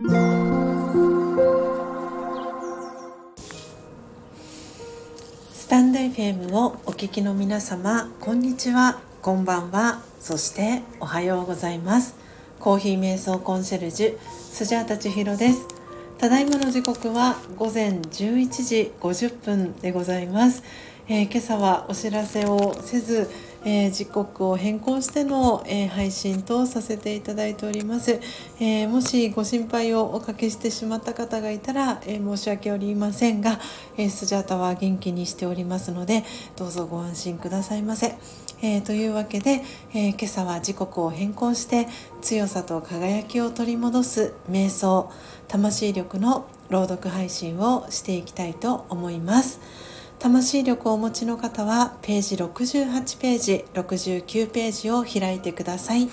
スタンド FM をお聞きの皆様こんにちはこんばんはそしておはようございます。コーヒー瞑想コンシェルジュスジャータチヒロです。ただいまの時刻は午前11時50分でございます、えー、今朝はお知らせをせずえー、時刻を変更しての、えー、配信とさせていただいております、えー、もしご心配をおかけしてしまった方がいたら、え申し訳ありませんが、えスジャータは元気にしておりますのでどうぞご安心くださいませ、えというわけで、え今朝は時刻を変更して強さと輝きを取り戻す瞑想魂力の朗読配信をしていきたいと思います。魂力をお持ちの方はページ68ページ69ページを開いてください。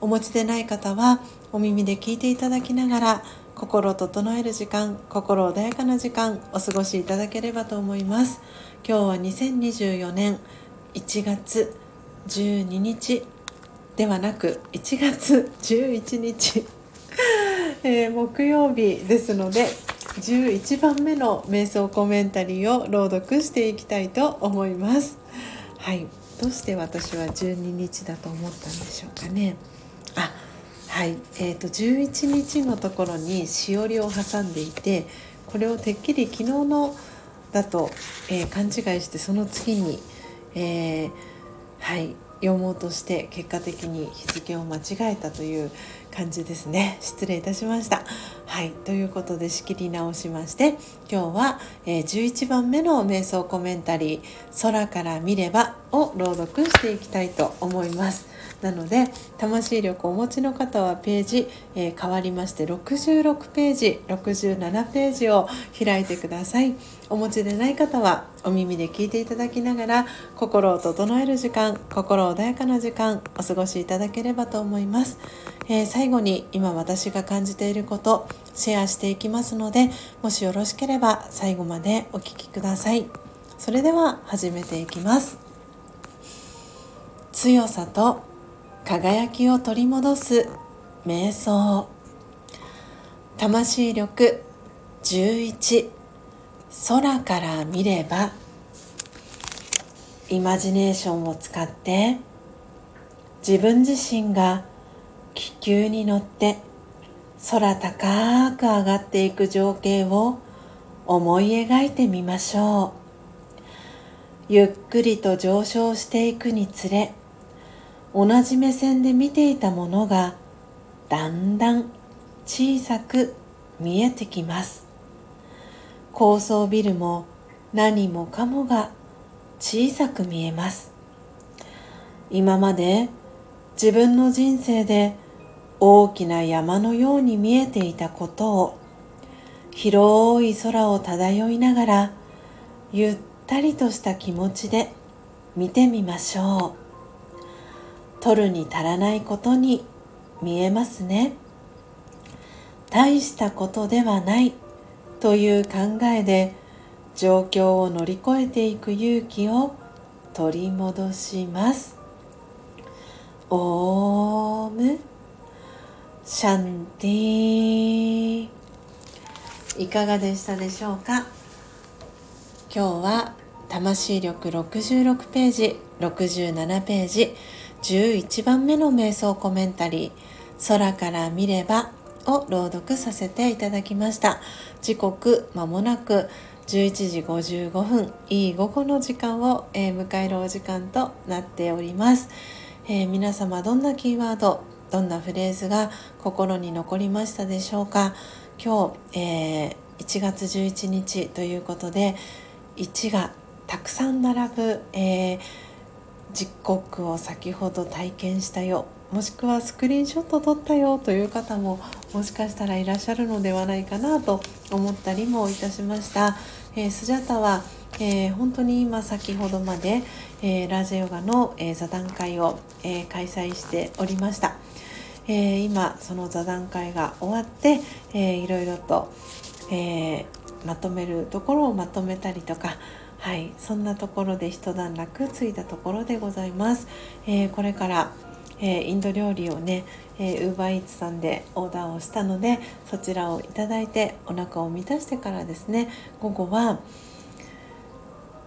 お持ちでない方はお耳で聞いていただきながら心を整える時間心穏やかな時間お過ごしいただければと思います。今日は2024年1月12日。ではなく1月11日。え、木曜日ですので11番目の瞑想コメンタリーを朗読していきたいと思います。はいどうして私は12日だと思ったんでしょうかね。あはい、えーと、11日のところにしおりを挟んでいてこれをてっきり昨日のだと、えー、勘違いしてその次に、えー、はい読もうとして結果的に日付を間違えたという感じですね。失礼いたしました。はい。ということで仕切り直しまして今日は、え、11番目の瞑想コメンタリー「空から見れば」を朗読していきたいと思います。なので魂力をお持ちの方はページ、えー、変わりまして66ページ67ページを開いてください。お持ちでない方はお耳で聞いていただきながら心を整える時間心穏やかな時間お過ごしいただければと思います、えー、最後に今私が感じていることシェアしていきますのでもしよろしければ最後までお聴きください。それでは始めていきます。強さと輝きを取り戻す瞑想。魂力11空から見れば。イマジネーションを使って。自分自身が気球に乗って。空高く上がっていく情景を思い描いてみましょう。ゆっくりと上昇していくにつれ同じ目線で見ていたものがだんだん小さく見えてきます。高層ビルも何もかもが小さく見えます。今まで自分の人生で大きな山のように見えていたことを広い空を漂いながらゆったりとした気持ちで見てみましょう。取るに足らないことに見えますね。大したことではないという考えで状況を乗り越えていく勇気を取り戻します。オーム。シャンティいかがでしたでしょうか？今日は魂力66ページ67ページ11番目の瞑想コメンタリー「空から見れば」を朗読させていただきました。時刻まもなく11時55分いい午後の時間を、えー、迎えるお時間となっております、えー、皆様どんなキーワードどんなフレーズが心に残りましたでしょうか？今日、えー、1月11日ということで1がたくさん並ぶ、えー、実刻を先ほど体験したよ。もしくはスクリーンショット撮ったよという方ももしかしたらいらっしゃるのではないかなと思ったりもいたしました、えー、スジャタは、えー、本当に今先ほどまで、えー、ラジヨガの、え座談会を、え開催しておりました、え今その座談会が終わって、えいろいろと、えまとめるところをまとめたりとかはいそんなところで一段落ついたところでございます、えー、これから、えー、インド料理をね、えー、UberEats さんでオーダーをしたのでそちらをいただいてお腹を満たしてからですね午後は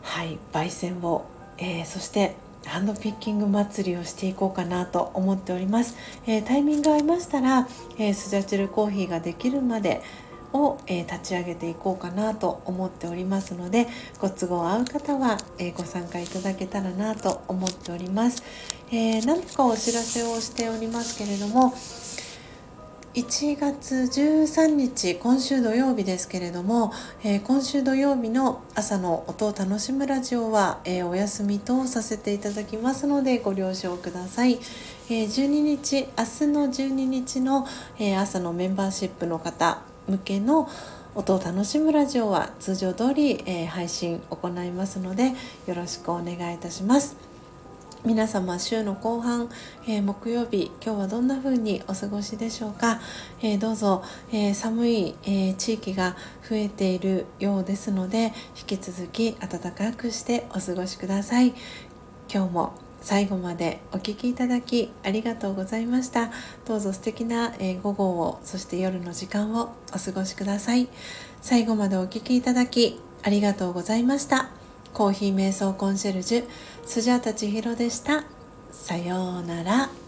はい焙煎を、えー、そしてハンドピッキング祭りをしていこうかなと思っております、えー、タイミング合いましたら、えー、スジャチルコーヒーができるまでを、えー、立ち上げていこうかなと思っておりますのでご都合合う方は、えご参加いただけたらなと思っております、え何かお知らせをしておりますけれども1月13日今週土曜日ですけれども、えー、今週土曜日の朝の音を楽しむラジオは、えー、お休みとさせていただきますのでご了承ください、えー、12日明日の12日の、え朝のメンバーシップの方向けの音を楽しむラジオは通常通り、え配信行いますのでよろしくお願いいたします。皆様週の後半、えー、木曜日今日はどんな風にお過ごしでしょうか、えー、どうぞ、えー、寒い、え地域が増えているようですので引き続き暖かくしてお過ごしください。今日も最後までお聴きいただきありがとうございましたどうぞ素敵な、え午後をそして夜の時間をお過ごしください最後までお聴きいただきありがとうございましたコーヒー瞑想コンシェルジュスジャータ千尋でした。さようなら。